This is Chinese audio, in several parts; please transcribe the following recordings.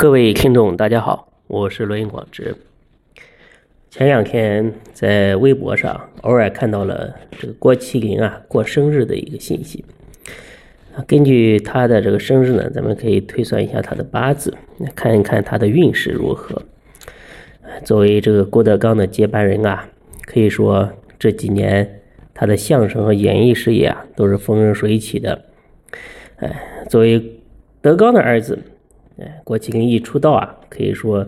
各位听众，大家好，我是罗云广之。前两天在微博上偶尔看到了这个郭麒麟啊过生日的一个信息，根据他的这个生日呢，咱们可以推算一下他的八字，看一看他的运势如何。作为这个郭德纲的接班人啊，可以说这几年他的相声和演艺事业啊都是风生水起的。哎，作为德纲的儿子。哎，郭麒麟一出道啊，可以说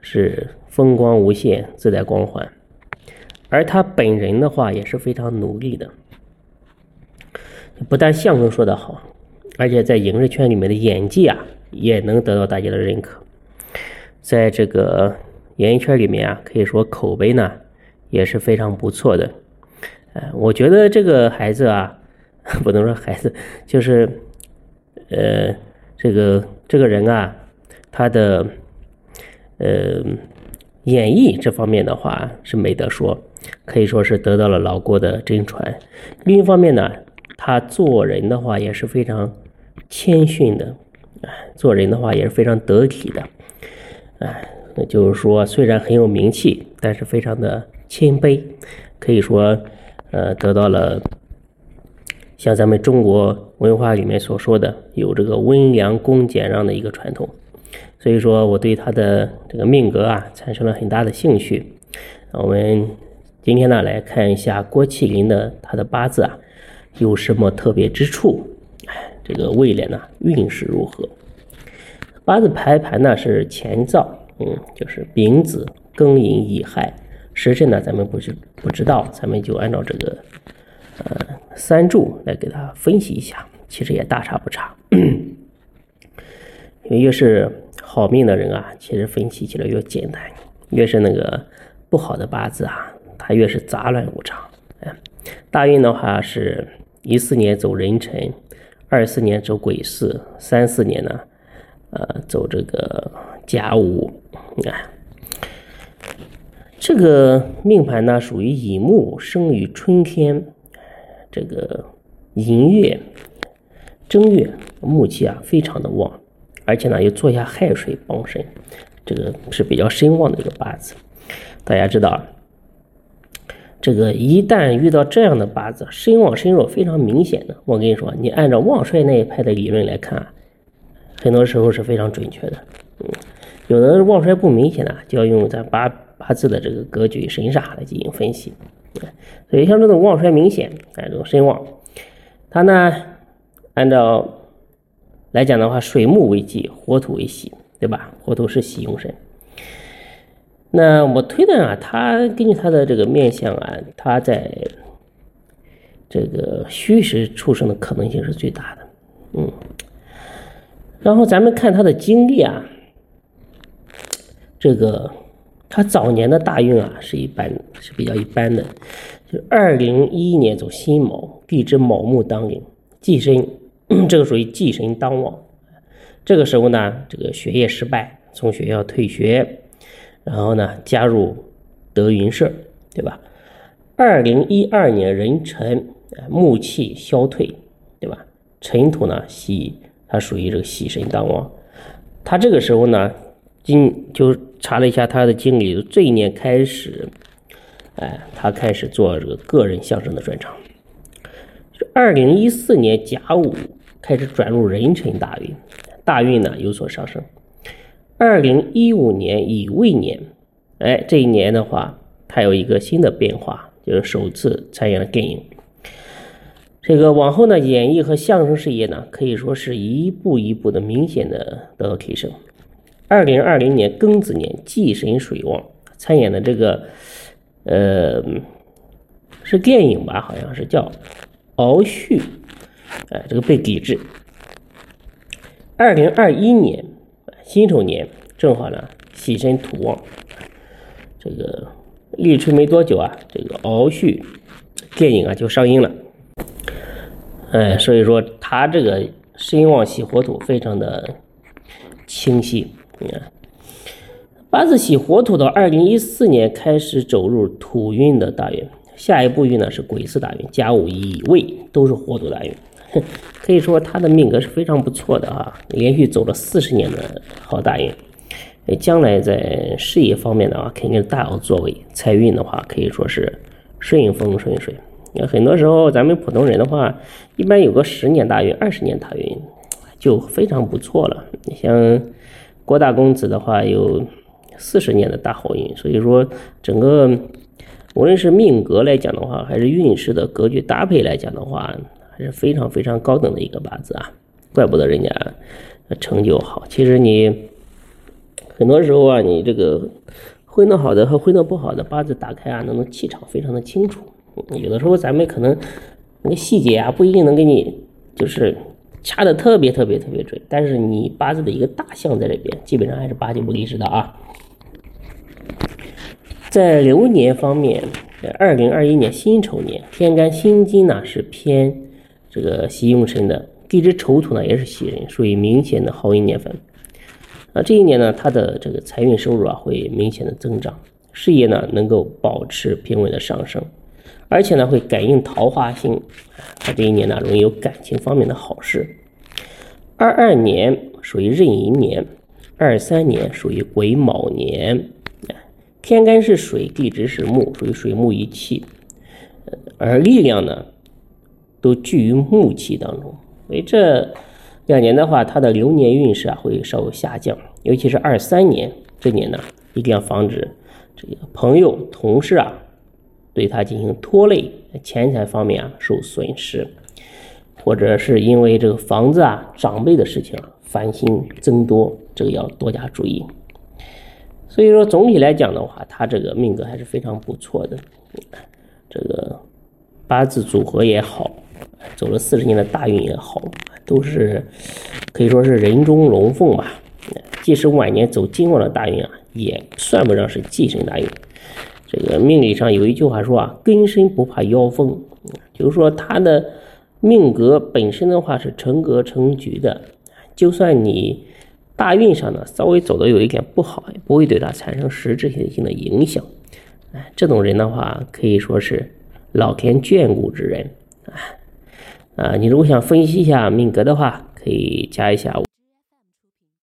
是风光无限，自带光环。而他本人的话也是非常努力的，不但相声说得好，而且在影视圈里面的演技啊，也能得到大家的认可。在这个演艺圈里面啊，可以说口碑呢也是非常不错的。哎，我觉得这个孩子啊，不能说孩子，就是呃。这个这个人啊，他的呃演绎这方面的话是没得说，可以说是得到了老郭的真传。另一方面呢，他做人的话也是非常谦逊的，哎，做人的话也是非常得体的，哎，那就是说虽然很有名气，但是非常的谦卑，可以说呃得到了。像咱们中国文化里面所说的，有这个温良恭俭让的一个传统，所以说我对他的这个命格啊产生了很大的兴趣。我们今天呢来看一下郭麒麟的他的八字啊有什么特别之处？哎，这个未来呢运势如何？八字排盘呢是乾燥，嗯，就是丙子、庚寅、乙亥。时辰呢咱们不是不知道，咱们就按照这个。呃，三柱来给他分析一下，其实也大差不差。因为越是好命的人啊，其实分析起来越简单；越是那个不好的八字啊，他越是杂乱无常。哎，大运的话是一四年走壬辰，二四年走癸巳，三四年呢，呃，走这个甲午。你看，这个命盘呢，属于乙木，生于春天。这个寅月、正月木气啊，非常的旺，而且呢又坐下亥水帮身，这个是比较身旺的一个八字。大家知道，这个一旦遇到这样的八字，身旺身弱非常明显的，我跟你说，你按照旺衰那一派的理论来看，很多时候是非常准确的。嗯，有的旺衰不明显的，就要用咱八八字的这个格局神煞来进行分析。所以像这种旺衰明显，哎，这种身旺，它呢，按照来讲的话，水木为忌，火土为喜，对吧？火土是喜用神。那我推断啊，他根据他的这个面相啊，他在这个虚实出生的可能性是最大的。嗯，然后咱们看他的经历啊，这个。他早年的大运啊是一般，是比较一般的。就二零一一年走辛卯，地支卯木当令，忌神，这个属于忌神当旺。这个时候呢，这个学业失败，从学校退学，然后呢加入德云社，对吧？二零一二年壬辰，木气消退，对吧？尘土呢喜，它属于这个喜神当旺。他这个时候呢。今就查了一下他的经历，这一年开始，哎，他开始做这个个人相声的专场。二零一四年甲午开始转入壬辰大运，大运呢有所上升。二零一五年乙未年，哎，这一年的话，他有一个新的变化，就是首次参演了电影。这个往后呢，演艺和相声事业呢，可以说是一步一步的明显的得到提升。二零二零年庚子年，忌神水旺，参演的这个，呃，是电影吧？好像是叫《敖旭》，哎，这个被抵制。二零二一年辛丑年，正好呢，喜神土旺，这个立春没多久啊，这个《敖旭》电影啊就上映了。哎，所以说他这个身旺喜火土，非常的清晰。你看，八字喜火土的二零一四年开始走入土运的大运，下一步运呢是癸巳大运，甲午乙未都是火土大运。可以说他的命格是非常不错的啊，连续走了四十年的好大运。将来在事业方面的话，肯定是大有作为。财运的话，可以说是顺风顺水。那很多时候，咱们普通人的话，一般有个十年大运、二十年大运就非常不错了。你像郭大公子的话，有四十年的大好运。所以说，整个无论是命格来讲的话，还是运势的格局搭配来讲的话，还是非常非常高等的一个八字啊。怪不得人家成就好。其实你。很多时候啊，你这个混得好的和混得不好的八字打开啊，那种气场非常的清楚。有的时候咱们可能那个细节啊，不一定能给你就是掐的特别特别特别准，但是你八字的一个大象在这边，基本上还是八九不离十的啊。在流年方面，二零二一年辛丑年，天干辛金呢是偏这个喜用神的，地支丑土呢也是喜人，属于明显的好运年份。那这一年呢，他的这个财运收入啊会明显的增长，事业呢能够保持平稳的上升，而且呢会感应桃花星，他这一年呢容易有感情方面的好事。二二年属于壬寅年，二三年属于癸卯年，天干是水，地支是木，属于水木一气，而力量呢都聚于木气当中，所以这。两年的话，他的流年运势啊会稍微下降，尤其是二三年这年呢，一定要防止这个朋友、同事啊对他进行拖累，钱财方面啊受损失，或者是因为这个房子啊、长辈的事情啊烦心增多，这个要多加注意。所以说，总体来讲的话，他这个命格还是非常不错的，这个八字组合也好，走了四十年的大运也好。都是可以说是人中龙凤吧，即使晚年走金旺的大运啊，也算不上是忌神大运。这个命理上有一句话说啊，根深不怕妖风，就是说他的命格本身的话是成格成局的，就算你大运上呢稍微走的有一点不好，也不会对他产生实质性的影响。哎，这种人的话可以说是老天眷顾之人啊。啊，你如果想分析一下命格的话，可以加一下我。